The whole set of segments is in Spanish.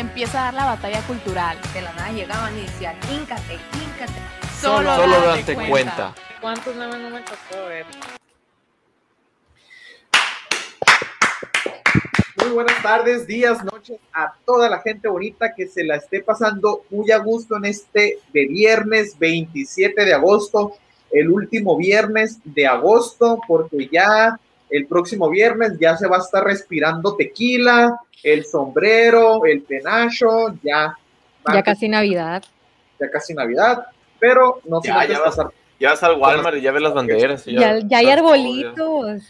Empieza a dar la batalla cultural. De la nada llegaban y decían, híncate, híncate. Solo, Solo date date cuenta. ¿Cuántos nombres no me tocó ver? Muy buenas tardes, días, noches a toda la gente bonita que se la esté pasando muy a gusto en este de viernes 27 de agosto, el último viernes de agosto, porque ya el próximo viernes ya se va a estar respirando tequila, el sombrero, el penacho, ya, Ya casi Navidad. ya casi Navidad, pero no se Ya, va a pasar. ya vas al Walmart y ya ves las banderas. y Ya, ya hay arbolitos.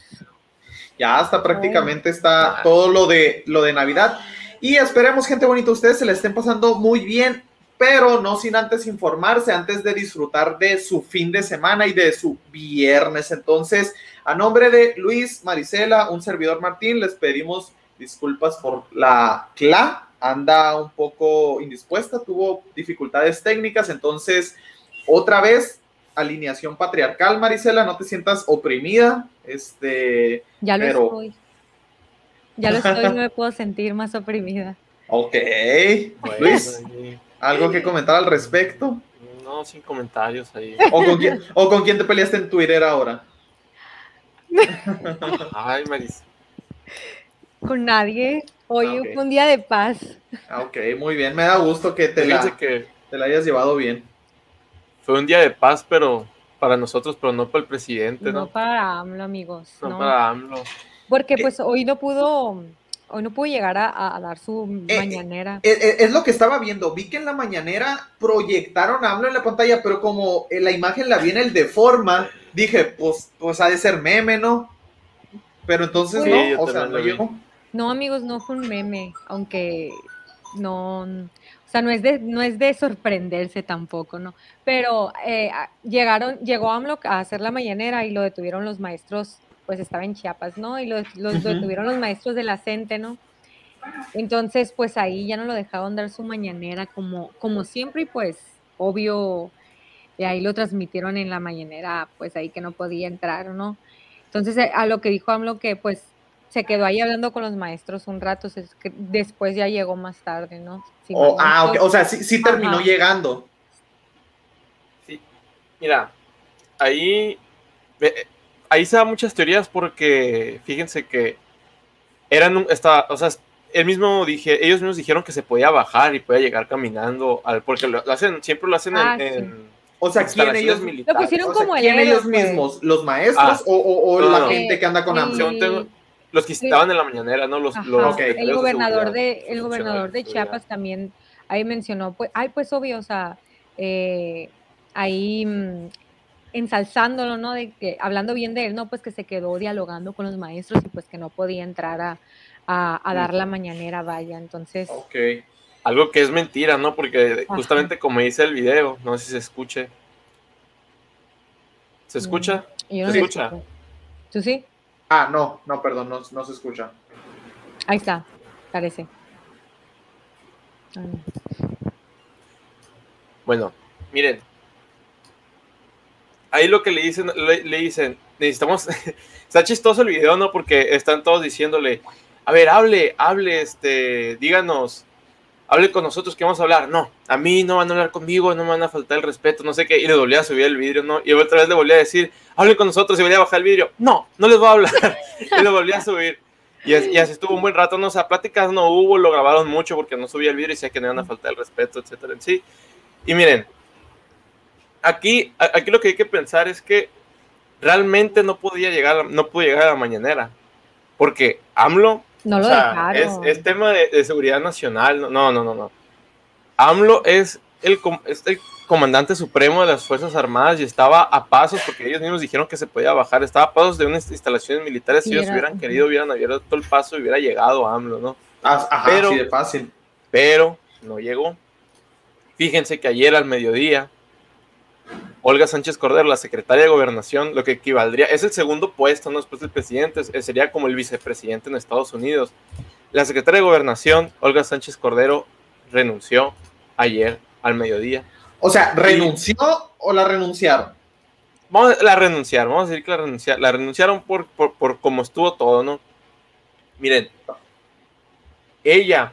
Ya hasta prácticamente está Ah. todo lo de lo de Navidad. Y esperemos, gente bonita, ustedes se la estén pasando muy bien, pero no sin antes informarse, antes de disfrutar de su fin de semana y de su viernes. Entonces, a nombre de Luis, Marisela, un servidor Martín, les pedimos disculpas por la CLA. Anda un poco indispuesta, tuvo dificultades técnicas, entonces, otra vez, alineación patriarcal, Marisela, no te sientas oprimida. Este, Ya lo Pero- estoy. Ya lo estoy, no me puedo sentir más oprimida. Ok. Bueno, Luis, ¿algo que comentar al respecto? No, sin comentarios ahí. ¿O con quién, o con quién te peleaste en Twitter ahora? Ay, Maris. Con nadie. Hoy Ah, fue un día de paz. Ah, ok, muy bien. Me da gusto que te la, que te la hayas llevado bien. fue un día de paz, pero para nosotros, pero no para el presidente, No ¿no? para AMLO, amigos. No no. para AMLO. Porque pues hoy no pudo, hoy no pudo llegar a, a dar su Eh, mañanera. Eh, eh, Es, lo que estaba viendo. Vi que en la mañanera proyectaron a AMLO en la pantalla, pero como eh, la imagen la vi en el de forma, dije, pues, pues ha de ser meme, ¿no? Pero entonces Sí, no, o sea, no llegó. No, amigos, no fue un meme, aunque no, o sea, no es de, no es de sorprenderse tampoco, ¿no? Pero eh, llegaron, llegó AMLO a hacer la mañanera y lo detuvieron los maestros, pues estaba en Chiapas, ¿no? Y lo, los detuvieron los maestros de la CENTE, ¿no? Entonces, pues ahí ya no lo dejaron dar su mañanera como, como siempre y pues, obvio, y ahí lo transmitieron en la mañanera, pues ahí que no podía entrar, ¿no? Entonces, eh, a lo que dijo AMLO que pues se quedó ahí hablando con los maestros un rato, se- que después ya llegó más tarde, ¿no? Si mal O, no ah, ok, estoy. O sea, sí, sí terminó Ajá. llegando. Mira, ahí, ahí se dan muchas teorías porque fíjense que eran, un- esta, o sea, él mismo dije, ellos mismos dijeron que se podía bajar y podía llegar caminando, al, porque lo, lo hacen, siempre lo hacen en- Ah, sí. en, O sea, ¿quién ellos, militares. Lo pusieron o sea, como el ¿quién héroe, ellos mismos? ¿Los maestros Ah. o, o- o No, la no. gente que anda con tengo- los que estaban en la mañanera, ¿no? Los, los Ok. secretarios El gobernador de, el gobernador de. Chiapas también ahí mencionó, pues, ay, pues obvio, o sea, eh, ahí mm, ensalzándolo, ¿no? De que, hablando bien de él, no, pues que se quedó dialogando con los maestros y pues que no podía entrar a, a, a dar la mañanera, vaya, entonces, Ok. Algo que es mentira, ¿no? Porque Ajá. justamente como dice el video, no sé si se escuche. ¿Se escucha? yo no ¿Se escucha? ¿Tú sí? Ah, no, no, perdón, no, no se escucha. Ahí está, parece. Bueno, miren. Ahí lo que le dicen, le, le dicen, necesitamos. Está chistoso el video, ¿no? Porque están todos diciéndole, a ver, hable, hable, este, díganos, hable con nosotros que vamos a hablar. No, a mí no van a hablar conmigo, no me van a faltar el respeto, no sé qué. Y le volvía a subir el vidrio, ¿no? Y otra vez le volvía a decir, hablen con nosotros y volvía a bajar el vidrio. No, no les voy a hablar. y le volvía a subir. Y, as- y así estuvo un buen rato, ¿no? O sea, pláticas no hubo, lo grabaron mucho porque no subía el vidrio y decía que no iban a faltar el respeto, etcétera, en sí. Y miren, aquí, aquí lo que hay que pensar es que realmente no podía llegar, no pudo llegar a la mañanera. Porque AMLO No o lo sea, es, dejaron. es tema de, de seguridad nacional. No, no, no, no. AMLO es el, es el comandante supremo de las Fuerzas Armadas y estaba a pasos, porque ellos mismos dijeron que se podía bajar, estaba a pasos de unas instalaciones militares. Si ellos era- hubieran querido, hubieran abierto el paso y hubiera llegado AMLO, ¿no? Ah, Ajá, Pero- así de fácil. Pero no llegó. Fíjense que ayer al mediodía, Olga Sánchez Cordero, la secretaria de Gobernación, lo que equivaldría, es el segundo puesto, ¿no? Después del presidente, es- sería como el vicepresidente en Estados Unidos. La secretaria de Gobernación, Olga Sánchez Cordero, renunció ayer al mediodía. O sea, ¿renunció o la renunciaron? Vamos a la renunciar, vamos a decir que la renunciaron, la renunciaron por, por, por cómo estuvo todo, ¿no? Miren, ella,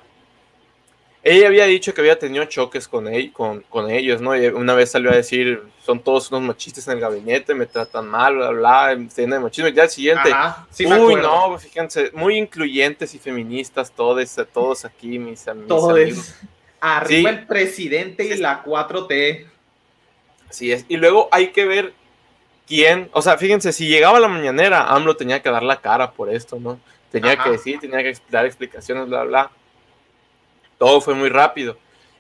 ella había dicho que había tenido choques con, él, con, con ellos, ¿no? Y una vez salió a decir, son todos unos machistas en el gabinete, me tratan mal, bla, bla, llena de machismo. Y ya al siguiente, Ajá, sí uy, no, fíjense, muy incluyentes y feministas, todos, todos aquí, mis, mis Todo amigos. es arriba Sí. el presidente y la 4T. Así es. Y luego hay que ver quién, o sea, fíjense, si llegaba a la mañanera, AMLO tenía que dar la cara por esto, ¿no? Tenía Ajá. que decir, tenía que dar explicaciones, bla, bla. Todo fue muy rápido.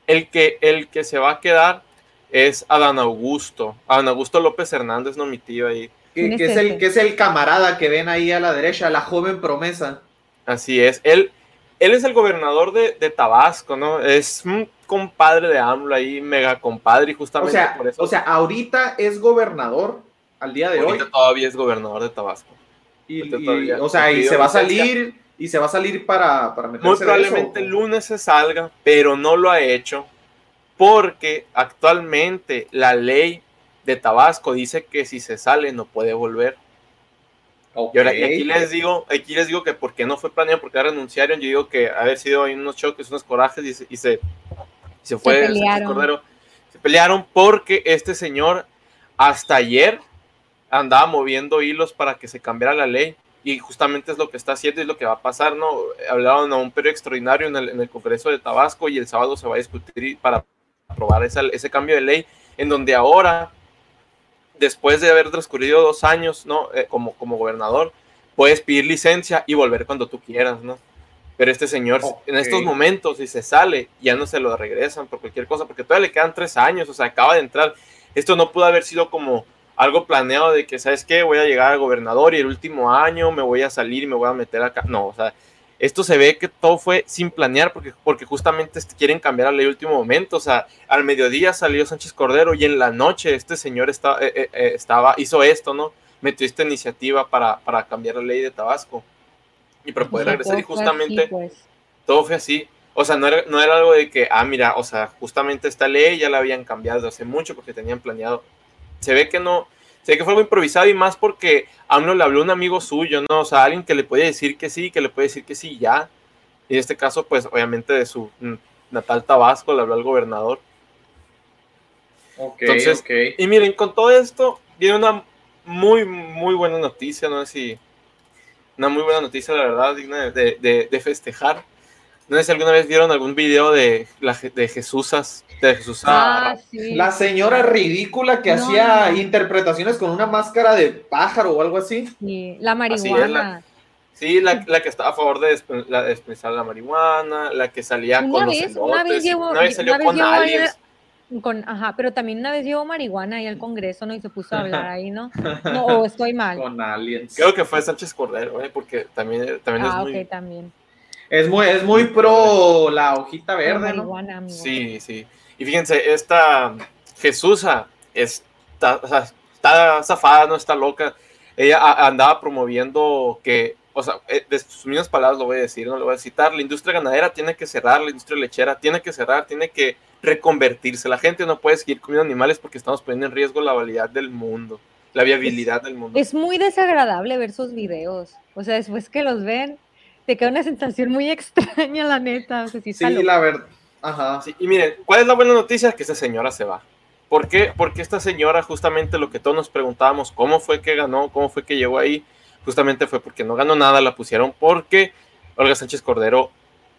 El que, el que se va a quedar es Adán Augusto. Adán Augusto López Hernández, no mi tío ahí. Que, ¿Quién que es el, que es el camarada que ven ahí a la derecha, la joven promesa. Así es. Él, él es el gobernador de, de Tabasco, ¿no? Es un compadre de AMLO ahí, mega compadre, y O justamente sea, por eso. o sea, ahorita es gobernador al día de hoy. ahorita todavía es gobernador de Tabasco. Y, y- todavía o sea, y se va a salir y se va a salir para, para meterse Muy probablemente eso. el lunes se salga, pero no lo ha hecho porque actualmente la ley de Tabasco dice que si se sale no puede volver. Y ahora y aquí les digo, aquí les digo que porque no fue planeado, porque renunciaron, yo digo que haber sido ahí unos choques, unos corajes y se, y se, y se fue pelearon. Cordero. Se pelearon porque este señor hasta ayer andaba moviendo hilos para que se cambiara la ley y justamente es lo que está haciendo y es lo que va a pasar, ¿no? Hablaron a un periodo extraordinario en el, en el Congreso de Tabasco y el sábado se va a discutir para aprobar esa- ese cambio de ley en donde ahora, después de haber transcurrido dos años, ¿no? Eh, como, como gobernador, puedes pedir licencia y volver cuando tú quieras, ¿no? Pero este señor, en estos momentos, si se sale, ya no se lo regresan por cualquier cosa, porque todavía le quedan tres años, o sea, acaba de entrar. Esto no pudo haber sido como algo planeado de que, ¿sabes qué? Voy a llegar al gobernador y el último año me voy a salir y me voy a meter acá. No, o sea, esto se ve que todo fue sin planear porque, porque justamente este- quieren cambiar la ley último momento. O sea, al mediodía salió Sánchez Cordero y en la noche este señor estaba, eh, eh, eh, estaba hizo esto, ¿no? Metió esta iniciativa para, para cambiar la ley de Tabasco y para poder regresar. Y fue así, justamente pues. todo fue así. O sea, no era, no era algo de que, ah, mira, o sea, justamente esta ley ya la habían cambiado hace mucho porque tenían planeado. Se ve que no, se ve que fue algo improvisado y más porque AMLO le habló a un amigo suyo, ¿no? O sea, alguien que le puede decir que sí, que le puede decir que sí, ya. Y en este caso, pues, obviamente de su natal Tabasco le habló al gobernador. Ok, Entonces, ok. Y miren, con todo esto, viene una muy, muy buena noticia, no sé si. Una muy buena noticia, la verdad, digna de, de- de festejar. No sé si alguna vez vieron algún video de, la, de Jesúsas, de Jesús Ah, sí. La señora ridícula que No, hacía no. interpretaciones con una máscara de pájaro o algo así. Sí, la Así marihuana. la- Sí, la, la que estaba a favor de dispensar la marihuana, la que salía Una con los vez- una vez elotes, llevó- una vez salió una vez con aliens. Con, ajá, pero también una vez llevó marihuana ahí al Congreso, ¿no? Y se puso a hablar ahí, ¿no? No, o estoy mal. Con aliens. Creo que fue Sánchez Cordero, ¿eh? porque también, también Ah, es muy... ok, también. Es muy, es muy pro la hojita verde, ¿no? marihuana. Sí, sí. Y fíjense, esta Jesusa está, o sea, está zafada, no está loca. Ella andaba promoviendo que, o sea, eh, de sus mismas palabras lo voy a decir, no lo voy a citar. La industria ganadera tiene que cerrar, la industria lechera tiene que cerrar, tiene que reconvertirse. La gente no puede seguir comiendo animales porque estamos poniendo en riesgo la validad del mundo, la viabilidad del mundo. Es muy desagradable ver sus videos. O sea, después que los ven, te queda una sensación muy extraña, la neta. O sea, sí, Sí, la verdad. Ajá. Sí, y miren, ¿cuál es la buena noticia? Que esta señora se va. ¿Por qué? Porque esta señora, justamente lo que todos nos preguntábamos, ¿cómo fue que ganó? ¿Cómo fue que llegó ahí? Justamente fue porque no ganó nada, la pusieron porque Olga Sánchez Cordero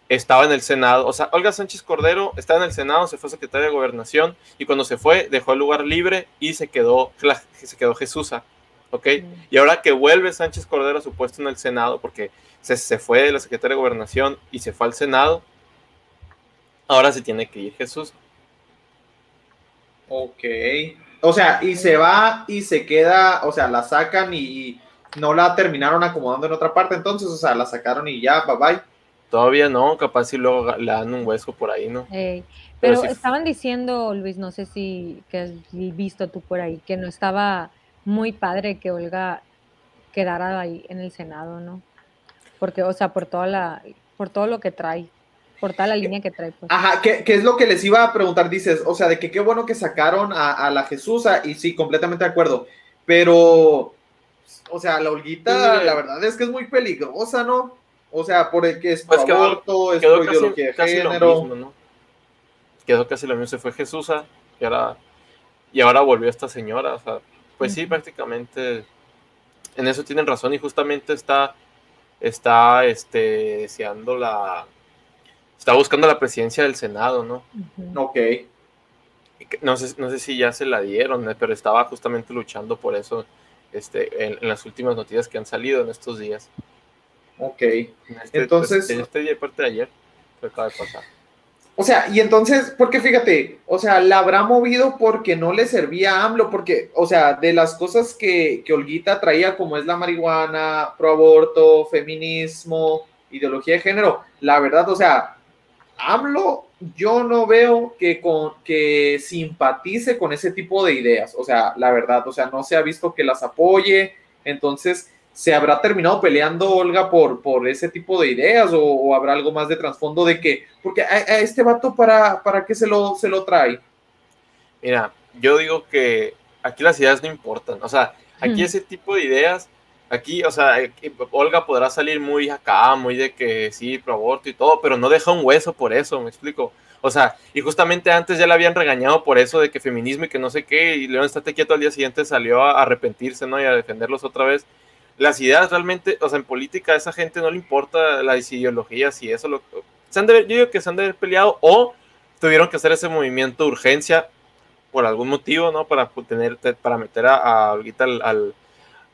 estaba en el Senado. O sea, Olga Sánchez Cordero estaba en el Senado, se fue secretaria de Gobernación y cuando se fue dejó el lugar libre y se quedó, se quedó Jesusa. ¿Ok? Y ahora que vuelve Sánchez Cordero a su puesto en el Senado, porque se, se fue de la secretaria de Gobernación y se fue al Senado, ahora se tiene que ir Jesús. Ok. O sea, y se va y se queda, o sea, la sacan y no la terminaron acomodando en otra parte, entonces, o sea, la sacaron y ya, bye bye. Todavía no, capaz si luego le dan un hueso por ahí, ¿no? Pero estaban diciendo, Luis, no sé si que has visto tú por ahí, que no estaba muy padre que Olga quedara ahí en el Senado, ¿no? Porque, o sea, por toda la, por todo lo que trae, por toda la línea que trae, pues. Ajá, ¿qué, qué es lo que les iba a preguntar? Dices, o sea, de que qué bueno que sacaron a, a la Jesusa, y sí, completamente de acuerdo, pero, o sea, la Olguita, Sí. la verdad es que es muy peligrosa, ¿no? O sea, por el que es Pues quedó- aborto, es Quedó casi, ideología de casi lo género. mismo, ¿no? Quedó casi lo mismo, se fue Jesusa y ahora, y ahora volvió esta señora, o sea, pues sí, prácticamente en eso tienen razón y justamente está, está, este, deseando la, está buscando la presidencia del Senado, ¿no? Ok, No sé, no sé si ya se la dieron, eh, pero estaba justamente luchando por eso este, en, en las últimas noticias que han salido en estos días. ok. En este, Entonces- en este día, parte de ayer, que acaba de pasar. O sea, y entonces, porque fíjate, o sea, la habrá movido porque no le servía a AMLO, porque, o sea, de las cosas que, que Olguita traía, como es la marihuana, pro aborto, feminismo, ideología de género, la verdad, o sea, AMLO, yo no veo que, con, que simpatice con ese tipo de ideas, o sea, la verdad, o sea, no se ha visto que las apoye, entonces, ¿se habrá terminado peleando Olga por, por ese tipo de ideas o, o habrá algo más de trasfondo de que, porque a, a este vato para, para qué se lo, se lo trae? Mira, yo digo que aquí las ideas no importan. O sea, aquí Hmm. ese tipo de ideas, aquí, o sea, aquí Olga podrá salir muy acá, muy de que sí, pro aborto y todo, pero no deja un hueso por eso, me explico. O sea, y justamente antes ya la habían regañado por eso de que feminismo y que no sé qué, y León estate quieto al día siguiente salió a arrepentirse, ¿no? Y a defenderlos otra vez. Las ideas realmente, o sea, en política a esa gente no le importa las ideologías y eso. Lo, se han de, yo digo que se han de haber peleado o tuvieron que hacer ese movimiento de urgencia por algún motivo, ¿no? Para tener, para meter a, a al, al,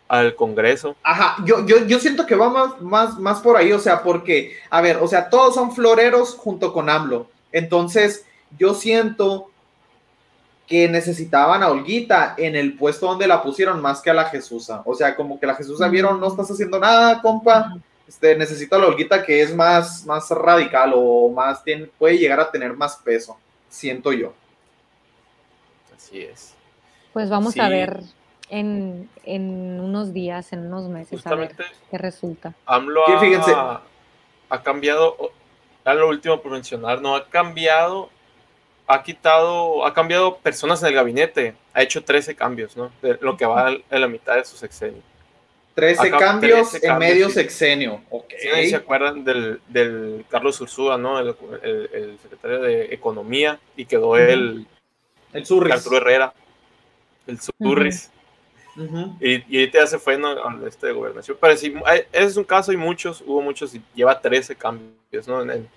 al Congreso. Ajá, yo, yo, yo siento que va más, más, más por ahí, o sea, porque, a ver, o sea, todos son floreros junto con AMLO. Entonces, yo siento que necesitaban a Olguita en el puesto donde la pusieron más que a la Jesusa. O sea, como que la Jesusa vieron, no estás haciendo nada, compa. Este, necesito a la Olguita que es más, más radical o más, tiene, puede llegar a tener más peso, siento yo. Así es. Pues vamos Sí. a ver en, en unos días, en unos meses, a ver Justamente qué resulta. AMLO ha, fíjense. ha cambiado, ya lo último por mencionar, no ha cambiado, ha quitado, ha cambiado personas en el gabinete, ha hecho 13 cambios, ¿no? De lo que va en la mitad de su sexenio. 13 Acá, cambios 13 en cambios, medio sí. sexenio. Ok. Nadie se acuerdan del, del Carlos Ursúa, ¿no? El, el- el secretario de Economía, y quedó Ujú. el El Surris. Arturo Herrera, el Surris. Ujú. Y, y ya se fue ¿no? a este de gobernación. Pero sí, ese es un caso, hay muchos, hubo muchos, y lleva 13 cambios, ¿no? En, en-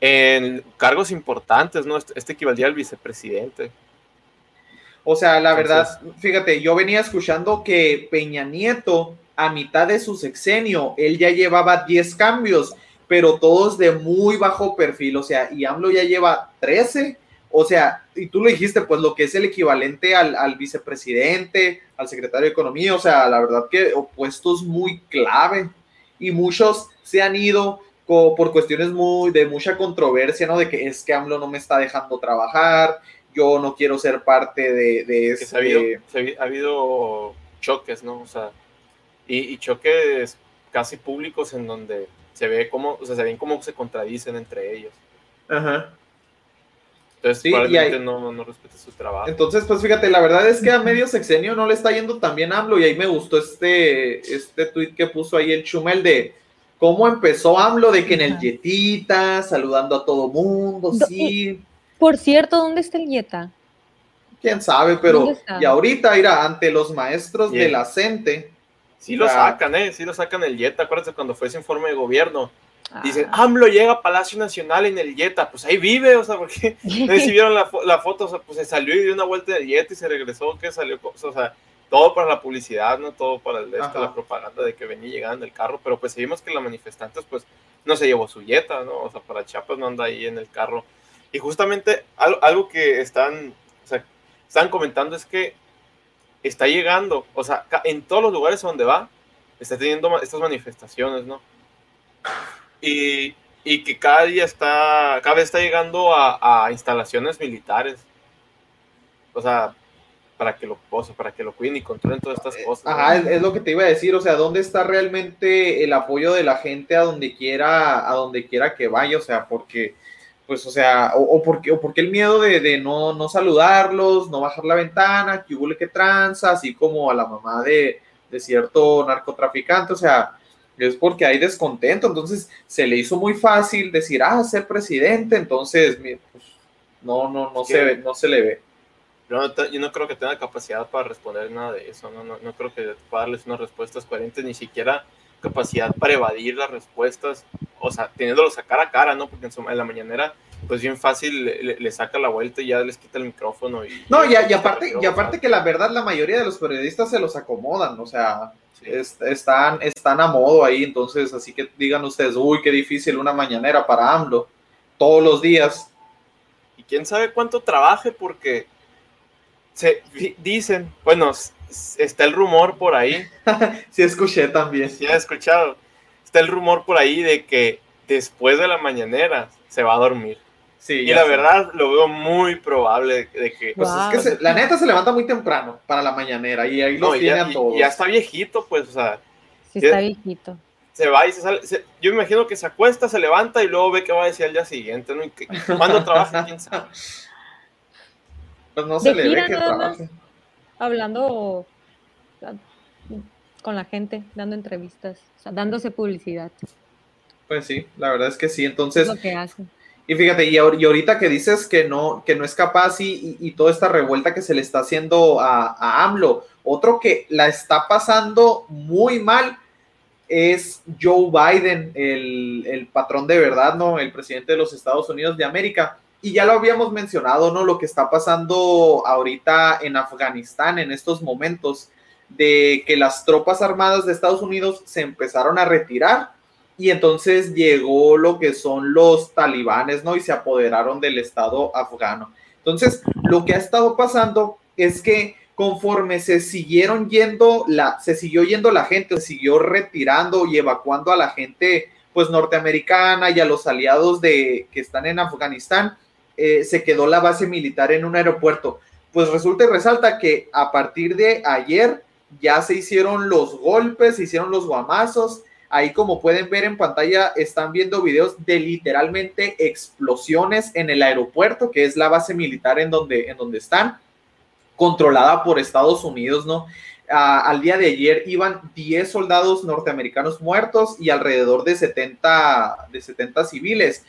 en cargos importantes, ¿no? Este, este equivaldría al vicepresidente. O sea, la Entonces- verdad, fíjate, yo venía escuchando que Peña Nieto, a mitad de su sexenio, él ya llevaba 10 cambios, pero todos de muy bajo perfil, o sea, y AMLO ya lleva 13, o sea, y tú lo dijiste, pues lo que es el equivalente al, al vicepresidente, al secretario de Economía, o sea, la verdad que opuestos muy clave, y muchos se han ido por cuestiones muy de mucha controversia, ¿no? De que es que AMLO no me está dejando trabajar, yo no quiero ser parte de, de se ha, habido, este... ha habi- ha habido choques, ¿no? O sea, y, y choques casi públicos en donde se ve cómo, o sea, se ven cómo se contradicen entre ellos. Ajá. Entonces, Sí, y probablemente hay- no, no respeta su trabajo. Entonces, pues fíjate, la verdad es que a medio sexenio no le está yendo tan bien a AMLO y ahí me gustó este, este tweet que puso ahí el Chumel de cómo empezó AMLO, de que en el. Yetita, saludando a todo mundo, Do- sí, Por cierto, ¿dónde está el Yeta? quién sabe, pero y ahorita irá ante los maestros Bien. de la CENTE, Sí lo sacan, ¿eh? Sí lo sacan el Jetta. Acuérdense cuando fue ese informe de gobierno. Dicen, Ah. AMLO llega a Palacio Nacional en el Jetta. Pues ahí vive, o sea, porque no sé si vieron la, fo- la foto, o sea, pues se salió y dio una vuelta en el Jetta y se regresó, que salió, o sea, todo para la publicidad, ¿no? Todo para el, este, la propaganda de que venía llegando el carro, pero pues seguimos que la manifestantes, pues, no se llevó su Jetta, ¿no? O sea, para Chiapas no anda ahí en el carro. Y justamente algo, algo que están, o sea, están comentando es que está llegando, o sea, en todos los lugares donde va, está teniendo estas manifestaciones, ¿no? Y y que cada día está, cada vez está llegando a, a instalaciones militares. O sea, para que lo o sea, para que lo cuiden y controlen todas estas cosas. ¿no? Ajá, es, es lo que te iba a decir, o sea, ¿dónde está realmente el apoyo de la gente a donde quiera, a donde quiera que vaya? O sea, porque, pues, o sea, o, o porque, o porque el miedo de, de no, no saludarlos, no bajar la ventana, que hubo que tranza, así como a la mamá de, de cierto narcotraficante, o sea, es porque hay descontento, entonces se le hizo muy fácil decir, ah, ser presidente, entonces, pues, no, no, no Es que- se ve, no se le ve. Yo no, te- yo no creo que tenga capacidad para responder nada de eso, no, no, no creo que pueda darles unas respuestas coherentes, ni siquiera capacidad para evadir las respuestas, o sea, teniéndolos a cara a cara, ¿no? Porque en, su- en la mañanera, pues bien fácil le, saca la vuelta y ya les quita el micrófono. Y, No, y, aparte, y aparte que la verdad, la mayoría de los periodistas se los acomodan, o sea, sí. es- están, están a modo ahí, entonces, así que digan ustedes, uy, qué difícil una mañanera para AMLO, todos los días. Y quién sabe cuánto trabaje, porque se di- dicen, bueno, está el rumor por ahí, Sí, escuché también. si has escuchado, está el rumor por ahí de que después de la mañanera se va a dormir. Sí, Y la sé. verdad lo veo muy probable de que... Pues Wow. es que se- la neta se levanta muy temprano para la mañanera y ahí los No, y tiene ya, a y- todos. ya está viejito, pues, o sea, Sí, está viejito. se va y se sale. se- yo me imagino que se acuesta, se levanta y luego ve qué va a decir al día siguiente, ¿no? Y que- ¿Cuándo trabaja? ¿Quién sabe? Pues no se De le gira ve que nada más. Hablando con la gente, dando entrevistas, o sea, dándose publicidad. Pues sí, la verdad es que sí. Es Entonces, lo que hace. Y fíjate, y, ahor- y ahorita que dices que no, que no es capaz y, y- y toda esta revuelta que se le está haciendo a, a AMLO, otro que la está pasando muy mal es Joe Biden, el, el patrón de verdad, ¿no? El presidente de los Estados Unidos de América. Y ya lo habíamos mencionado, ¿no? Lo que está pasando ahorita en Afganistán en estos momentos, de que las tropas armadas de Estados Unidos se empezaron a retirar y entonces llegó lo que son los talibanes, ¿no? Y se apoderaron del Estado afgano. Entonces, lo que ha estado pasando es que conforme se siguieron yendo, la, se siguió yendo la gente, se siguió retirando y evacuando a la gente, pues norteamericana y a los aliados de, que están en Afganistán, eh, se quedó la base militar en un aeropuerto. Pues resulta y resalta que a partir de ayer ya se hicieron los golpes, se hicieron los guamazos, Ahí como pueden ver en pantalla están viendo videos de literalmente explosiones en el aeropuerto, que es la base militar en donde, en donde están, controlada por Estados Unidos, ¿no? Ah, al día de ayer iban 10 soldados norteamericanos muertos y alrededor de 70, de 70 civiles.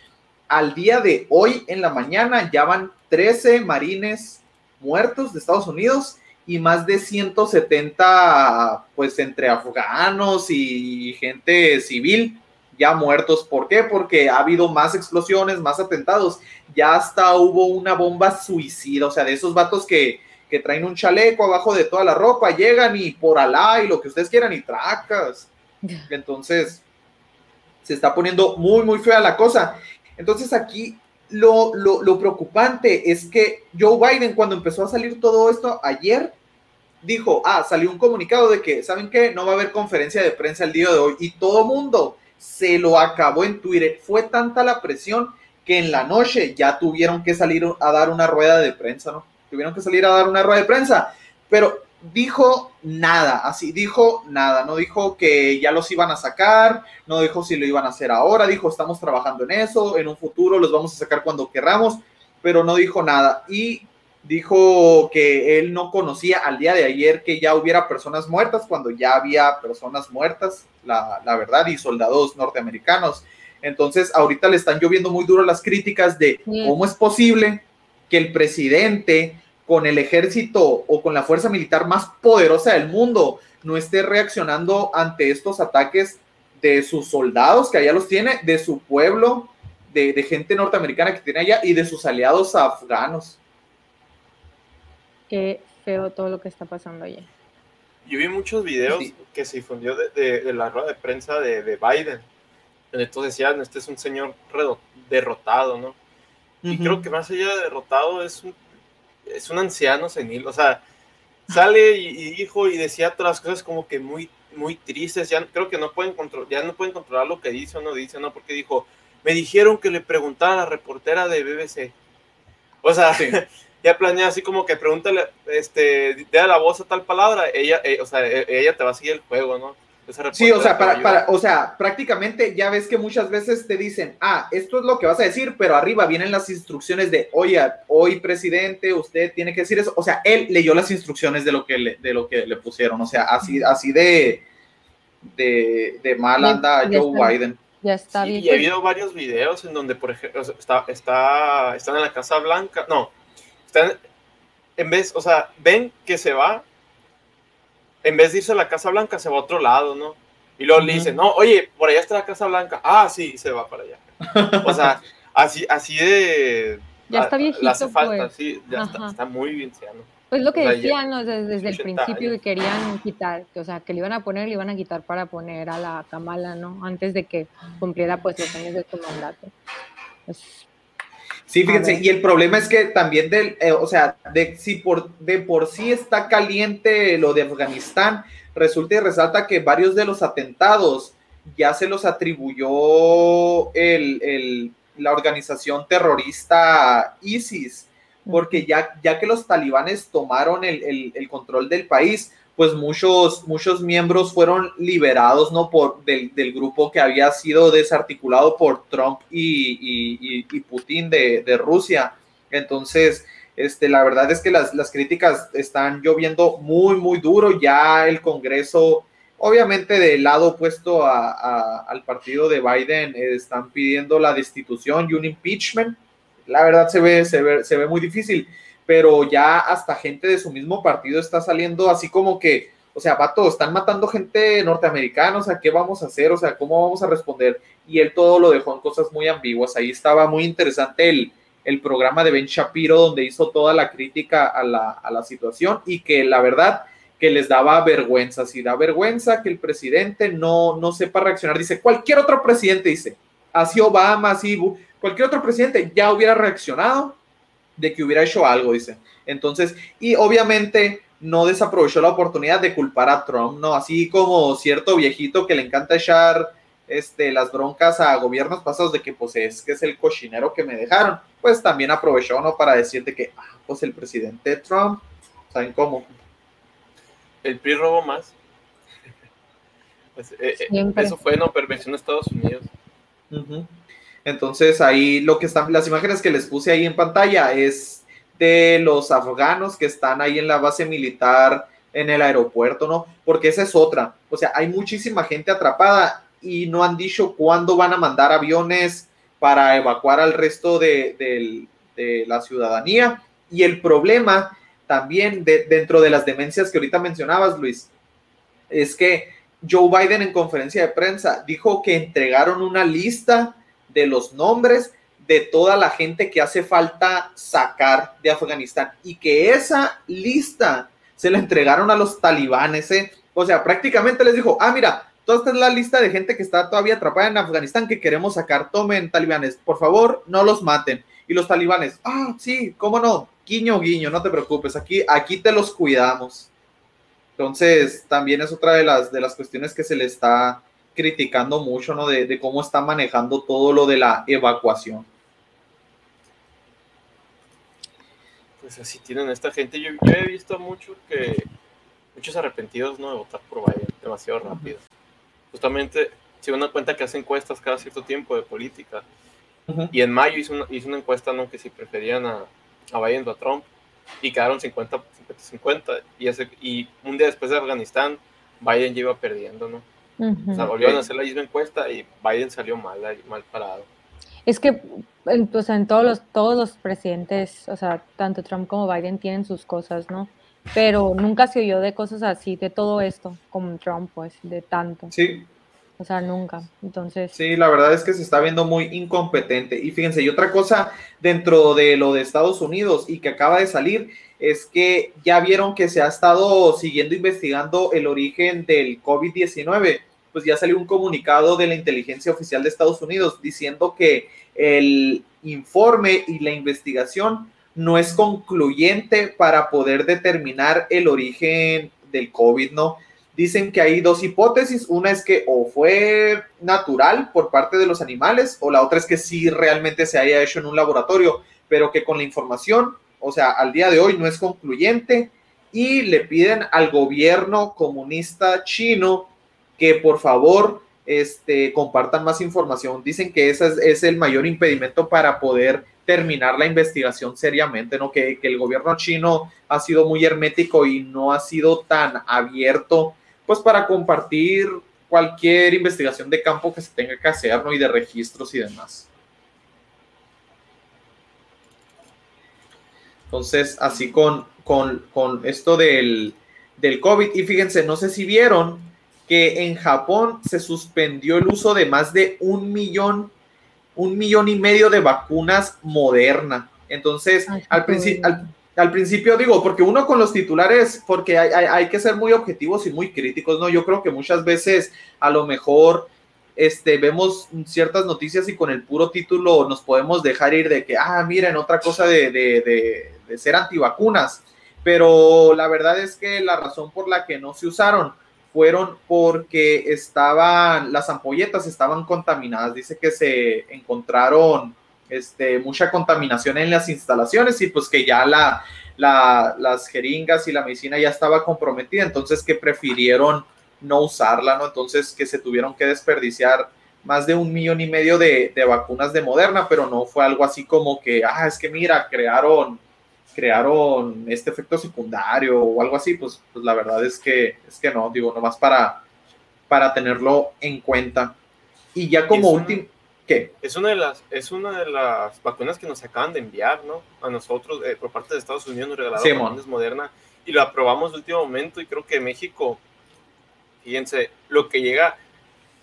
Al día de hoy en la mañana ya van 13 marines muertos de Estados Unidos y más de 170, pues entre afganos y gente civil ya muertos. ¿Por qué? Porque ha habido más explosiones, más atentados. Ya hasta hubo una bomba suicida, o sea, de esos vatos que, que traen un chaleco abajo de toda la ropa, llegan y por alá y lo que ustedes quieran y tracas. Entonces, se está poniendo muy, muy fea la cosa. Entonces aquí lo, lo, preocupante es que Joe Biden, cuando empezó a salir todo esto ayer, dijo, ah, salió un comunicado de que, ¿saben qué? No va a haber conferencia de prensa el día de hoy. Y todo mundo se lo acabó en Twitter. Fue tanta la presión que en la noche ya tuvieron que salir a dar una rueda de prensa, ¿no? Tuvieron que salir a dar una rueda de prensa. Pero dijo nada, así dijo nada, no dijo que ya los iban a sacar, no dijo si lo iban a hacer ahora, dijo estamos trabajando en eso, en un futuro los vamos a sacar cuando querramos, pero no dijo nada y dijo que él no conocía al día de ayer que ya hubiera personas muertas cuando ya había personas muertas, la, la verdad, y soldados norteamericanos. Entonces, ahorita le están lloviendo muy duro las críticas de cómo es posible que el presidente con el ejército o con la fuerza militar más poderosa del mundo no esté reaccionando ante estos ataques de sus soldados, que allá los tiene, de su pueblo, de, de gente norteamericana que tiene allá y de sus aliados afganos. Qué feo todo lo que está pasando allá. Yo vi muchos videos Sí. que se difundió de, de- de la rueda de prensa de, de Biden. Entonces decían, este es un señor redo- derrotado, ¿no? Y creo que más allá de derrotado es un, es un anciano senil. O sea, sale y, y dijo y decía todas las cosas como que muy, muy tristes. Ya creo que no pueden, control, ya no pueden controlar lo que dice o no dice, ¿no? Porque dijo, me dijeron que le preguntara a la reportera de BBC. O sea, Sí. ya planea así como que pregúntale, este, dé la voz a tal palabra, ella, eh, o sea, e- ella te va a seguir el juego, ¿no? Sí, o sea, para, o sea, prácticamente ya ves que muchas veces te dicen, ah, esto es lo que vas a decir, pero arriba vienen las instrucciones de, oye, hoy presidente, usted tiene que decir eso. O sea, él leyó las instrucciones de lo que le, de lo que le pusieron. O sea, así, así de, de, de mal anda ya Joe está. Biden. Ya está Sí, bien. y ha habido varios videos en donde, por ejemplo, está, está, están en la Casa Blanca, no, están, en vez, o sea, ven que se va, en vez de irse a la Casa Blanca, se va a otro lado, ¿no? Y luego le dicen, no, oye, por allá está la Casa Blanca. Ah, sí, se va para allá. O sea, así, así de... Ya está a- le hace viejito, falta, pues. sí, ya está, está muy bien, ¿no? Pues lo que decían ¿no? desde, desde el 80 principio años. que querían quitar, que, o sea, que le iban a poner, le iban a quitar para poner a la Kamala, ¿no? Antes de que cumpliera pues los años de su mandato. Pues, Sí, fíjense, y el problema es que también del, eh, o sea, de si por de por sí está caliente lo de Afganistán, resulta y resalta que varios de los atentados ya se los atribuyó el, el- la organización terrorista ISIS, porque ya, ya que los talibanes tomaron el, el- el control del país, pues muchos, muchos miembros fueron liberados, ¿no? Por, del, del grupo que había sido desarticulado por Trump y, y- y- Putin de, de Rusia. Entonces, este, la verdad es que las, las críticas están lloviendo muy, muy duro. Ya el Congreso, obviamente del lado opuesto a- al partido de Biden, eh, están pidiendo la destitución y un impeachment. La verdad se ve, se ve, se ve muy difícil pero ya hasta gente de su mismo partido está saliendo así como que, o sea, vato, están matando gente norteamericana, o sea, ¿qué vamos a hacer? O sea, ¿cómo vamos a responder? Y él todo lo dejó en cosas muy ambiguas. Ahí estaba muy interesante el, el programa de Ben Shapiro, donde hizo toda la crítica a la, a la situación y que la verdad que les daba vergüenza, si da vergüenza que el presidente no, no sepa reaccionar. Dice, cualquier otro presidente, dice, así Obama, así, cualquier otro presidente ya hubiera reaccionado de que hubiera hecho algo, dice. Entonces, y obviamente no desaprovechó la oportunidad de culpar a Trump, ¿no? Así como cierto viejito que le encanta echar este, las broncas a gobiernos pasados de que pues es que es el cochinero que me dejaron, pues también aprovechó, ¿no? Para decirte que, ah, pues el presidente Trump, ¿saben cómo? El PRI robó más. Pues, eh, eh, eso fue, no, perversión de Estados Unidos. Entonces ahí lo que están, las imágenes que les puse ahí en pantalla es de los afganos que están ahí en la base militar en el aeropuerto, ¿no? Porque esa es otra. O sea, hay muchísima gente atrapada y no han dicho cuándo van a mandar aviones para evacuar al resto de, de la ciudadanía. Y el problema también de- dentro de las demencias que ahorita mencionabas, Luis, es que Joe Biden en conferencia de prensa dijo que entregaron una lista de los nombres de toda la gente que hace falta sacar de Afganistán y que esa lista se la entregaron a los talibanes, ¿eh? O sea, prácticamente les dijo, ah, mira, toda esta es la lista de gente que está todavía atrapada en Afganistán que queremos sacar, tomen talibanes, por favor, no los maten. Y los talibanes, ah, sí, cómo no, guiño, guiño, no te preocupes, aquí, aquí te los cuidamos. Entonces, también es otra de las, de las cuestiones que se le está criticando mucho, ¿no? De, de cómo está manejando todo lo de la evacuación. Pues así tienen esta gente. Yo, yo he visto mucho que muchos arrepentidos no de votar por Biden demasiado rápido. Justamente se una cuenta que hace encuestas cada cierto tiempo de política. Y en mayo hizo una, hizo una encuesta ¿no? que si preferían a, a Biden o a Trump. Y quedaron 50-50. Y, ese- y un día después de Afganistán, Biden ya iba perdiendo, ¿no? O sea, volvieron a hacer la misma encuesta y Biden salió mal, mal parado. Es que en, o sea, en todos los, todos los presidentes, o sea, tanto Trump como Biden tienen sus cosas, ¿no? Pero nunca se oyó de cosas así, de todo esto, como Trump, pues, de tanto. Sí, O sea, nunca. Entonces, Sí, la verdad es que se está viendo muy incompetente. Y fíjense, y otra cosa dentro de lo de Estados Unidos y que acaba de salir es que ya vieron que se ha estado siguiendo investigando el origen del COVID-19. Pues ya salió un comunicado de la inteligencia oficial de Estados Unidos diciendo que el informe y la investigación no es concluyente para poder determinar el origen del COVID, ¿no? dicen que hay dos hipótesis. Una es que o fue natural por parte de los animales, o la otra es que sí realmente se haya hecho en un laboratorio, pero que con la información, o sea, al día de hoy no es concluyente y le piden al gobierno comunista chino que por favor este, compartan más información. Dicen que ese es, es el mayor impedimento para poder terminar la investigación seriamente, ¿no? Que, que, el gobierno chino ha sido muy hermético y no ha sido tan abierto, pues, para compartir cualquier investigación de campo que se tenga que hacer, ¿no? Y de registros y demás. Entonces, así con, con, con esto del, del COVID, y fíjense, no sé si vieron que en Japón se suspendió el uso de más de un millón un millón y medio de vacunas moderna. Entonces, Ay, al, principio, al, al, principio digo, porque uno con los titulares, porque hay, hay, hay, que ser muy objetivos y muy críticos, ¿no? Yo creo que muchas veces a lo mejor este, vemos ciertas noticias y con el puro título nos podemos dejar ir de que, ah, miren, otra cosa de, de, de, de ser antivacunas. Pero la verdad es que la razón por la que no se usaron fueron porque estaban, las ampolletas estaban contaminadas. Dice que se encontraron este, mucha contaminación en las instalaciones y pues que ya la, la, las jeringas y la medicina ya estaba comprometida, entonces que prefirieron no usarla, ¿no? Entonces que se tuvieron que desperdiciar más de un millón y medio de, de vacunas de Moderna, pero no fue algo así como que, ah, es que mira, crearon crearon este efecto secundario o algo así, pues, pues la verdad es que, es que no, digo, nomás para, para tenerlo en cuenta. Y ya como último, ¿qué? Es una, de las, es una de las vacunas que nos acaban de enviar, ¿no? A nosotros, eh, por parte de Estados Unidos, nos regalaron sí, vacunas Moderna y lo aprobamos de último momento y creo que México, fíjense, lo que llega,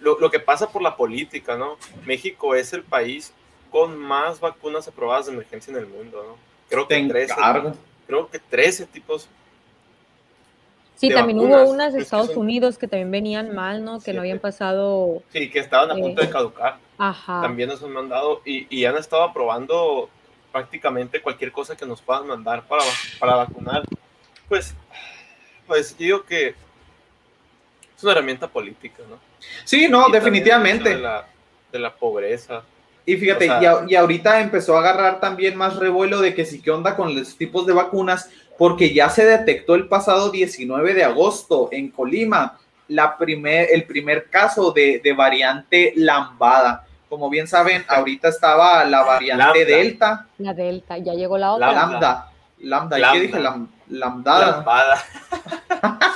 lo, lo que pasa por la política, ¿no? México es el país con más vacunas aprobadas de emergencia en el mundo, ¿no? Creo que 13, creo que 13 tipos. Sí, también vacunas. hubo unas de Estados son... Unidos que también venían mal, ¿no? Que sí, no habían pasado. Sí, que estaban a punto eh, de caducar. Ajá. También nos han mandado y, y, han estado aprobando prácticamente cualquier cosa que nos puedan mandar para, para vacunar. Pues, pues yo digo que es una herramienta política, ¿no? Sí, no, y definitivamente. De la, de la pobreza, y fíjate, o sea, y, y, ahorita empezó a agarrar también más revuelo de que sí, ¿qué onda con los tipos de vacunas? Porque ya se detectó el pasado 19 de agosto en Colima la primer, el primer caso de, de variante lambada. Como bien saben, ahorita estaba la variante lambda. Delta. La Delta, ya llegó la otra. Lambda. Lambda. ¿Y qué dije? Lam, lambdada. Lambada.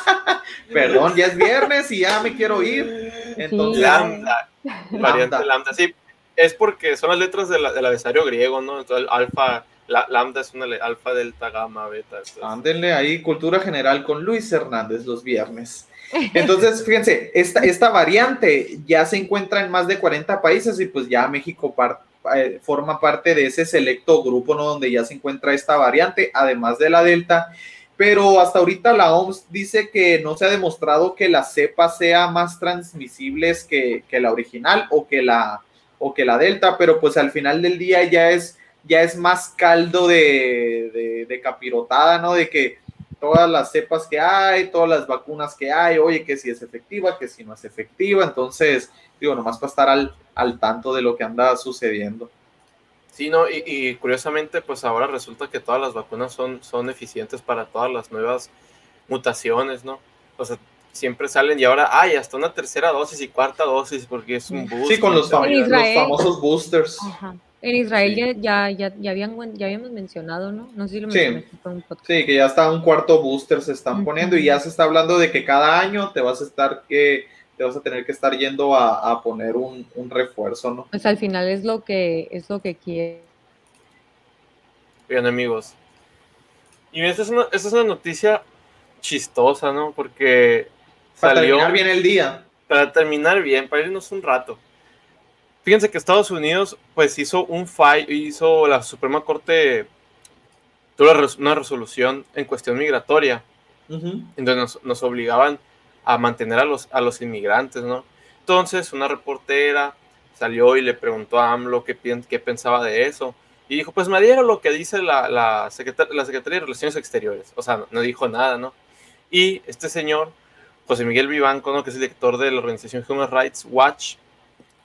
Perdón, ya es viernes y ya me quiero ir. Entonces, sí. Lambda. Variante lambda. Sí, es porque son las letras del, del abecedario griego, ¿no? Entonces, alfa, la, lambda es una alfa, delta, gamma, beta. Entonces. Ándenle ahí, cultura general con Luis Hernández los viernes. Entonces, fíjense, esta, esta variante ya se encuentra en más de 40 países y pues ya México par, eh, forma parte de ese selecto grupo, ¿no? Donde ya se encuentra esta variante, además de la delta. Pero hasta ahorita la OMS dice que no se ha demostrado que la cepa sea más transmisibles que, que la original o que la, o que la Delta, pero pues al final del día ya es, ya es más caldo de, de, capirotada, ¿no? De que todas las cepas que hay, todas las vacunas que hay, oye, que si es efectiva, que si no es efectiva, entonces, digo, nomás para estar al, al tanto de lo que anda sucediendo. Sí, no, y, y, curiosamente, pues ahora resulta que todas las vacunas son, son eficientes para todas las nuevas mutaciones, ¿no? O sea, siempre salen y ahora hay hasta una tercera dosis y cuarta dosis porque es un boost. Sí, con los, fam los famosos boosters. Ajá. En Israel sí. ya, ya, ya, habían, ya habíamos mencionado, ¿no? No sé si lo sí. un sí, que ya está un cuarto booster se están uh -huh. poniendo y ya se está hablando de que cada año te vas a estar que te vas a tener que estar yendo a, a poner un, un, refuerzo, ¿no? Pues al final es lo que es lo que quiere. Bien, amigos. Y esta es una, esta es una noticia chistosa, ¿no? Porque para salió, terminar bien el día. Para terminar bien, para irnos un rato. Fíjense que Estados Unidos, pues hizo un fight, hizo la Suprema Corte, tuvo una resolución en cuestión migratoria, uh -huh. en donde nos, nos, obligaban a mantener a los, a los inmigrantes, ¿no? Entonces, una reportera salió y le preguntó a AMLO qué, qué pensaba de eso. Y dijo, pues me dieron lo que dice la, la, secretar la Secretaría de Relaciones Exteriores. O sea, no, no dijo nada, ¿no? Y este señor José Miguel Vivanco, ¿no? que es el director de la organización Human Rights Watch,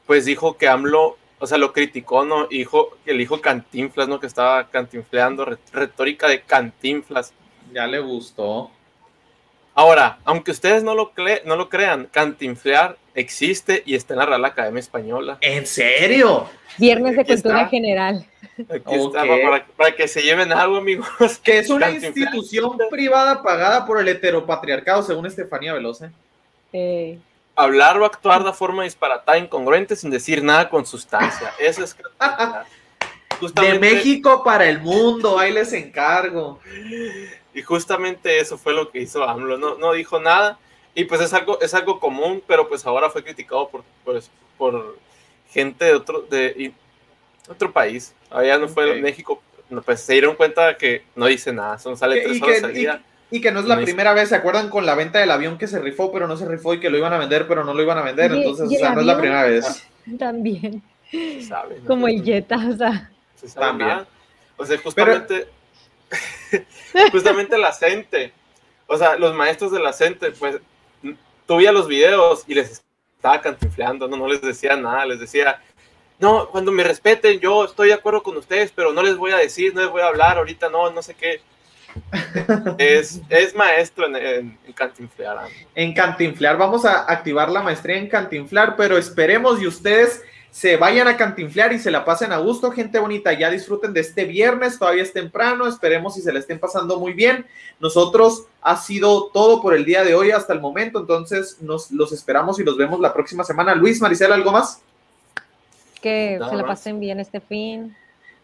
pues dijo que AMLO, o sea, lo criticó, ¿no? Que el hijo Cantinflas, ¿no? Que estaba cantinfleando, re- retórica de Cantinflas. Ya le gustó. Ahora, aunque ustedes no lo, cre- no lo crean, cantinflear existe y está en la Real Academia Española. ¿En serio? Viernes de Aquí cultura está. general. Aquí está, para, para que se lleven algo, amigos. Que es una institución privada pagada por el heteropatriarcado, según Estefanía Veloce. Eh, Hablar o actuar de forma disparatada, incongruente, sin decir nada con sustancia. Eso es cantinflear. De Justamente- México para el mundo, ahí les encargo. Y justamente eso fue lo que hizo AMLO, no, no dijo nada. Y pues es algo, es algo común, pero pues ahora fue criticado por, pues, por gente de otro, de y- otro país. Allá no fue Ok. México, no, pues se dieron cuenta que no dice nada, son sale tres y, horas que, al y- día. y que no es la No primera vez, ¿se acuerdan con la venta del avión que se rifó, pero no se rifó y que lo iban a vender, pero no lo iban a vender? Oye, Entonces, ¿y o sea, no es la primera vez. también. sabe, ¿no? Como el Jetta, o sea. se sabe También. nada. O sea, justamente, justamente la gente, o sea, los maestros de la gente, pues, veías los videos y les estaba cantinfleando, ¿no? no les decía nada, les decía, no, cuando me respeten, yo estoy de acuerdo con ustedes, pero no les voy a decir, no les voy a hablar, ahorita no, no sé qué. Es, es maestro en, en- en cantinflear. En Cantinflar, vamos a activar la maestría en Cantinflar, pero esperemos y ustedes se vayan a Cantinflar y se la pasen a gusto, gente bonita. Ya disfruten de este viernes, todavía es temprano, esperemos y se la estén pasando muy bien. Nosotros ha sido todo por el día de hoy hasta el momento, entonces nos los esperamos y los vemos la próxima semana. Luis, Maricela, ¿algo más? Que Nada se la más. pasen bien este fin.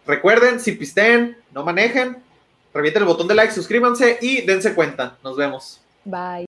Recuerden, si pisten, no manejen, revienten el botón de like, suscríbanse y dense cuenta. Nos vemos. Bye.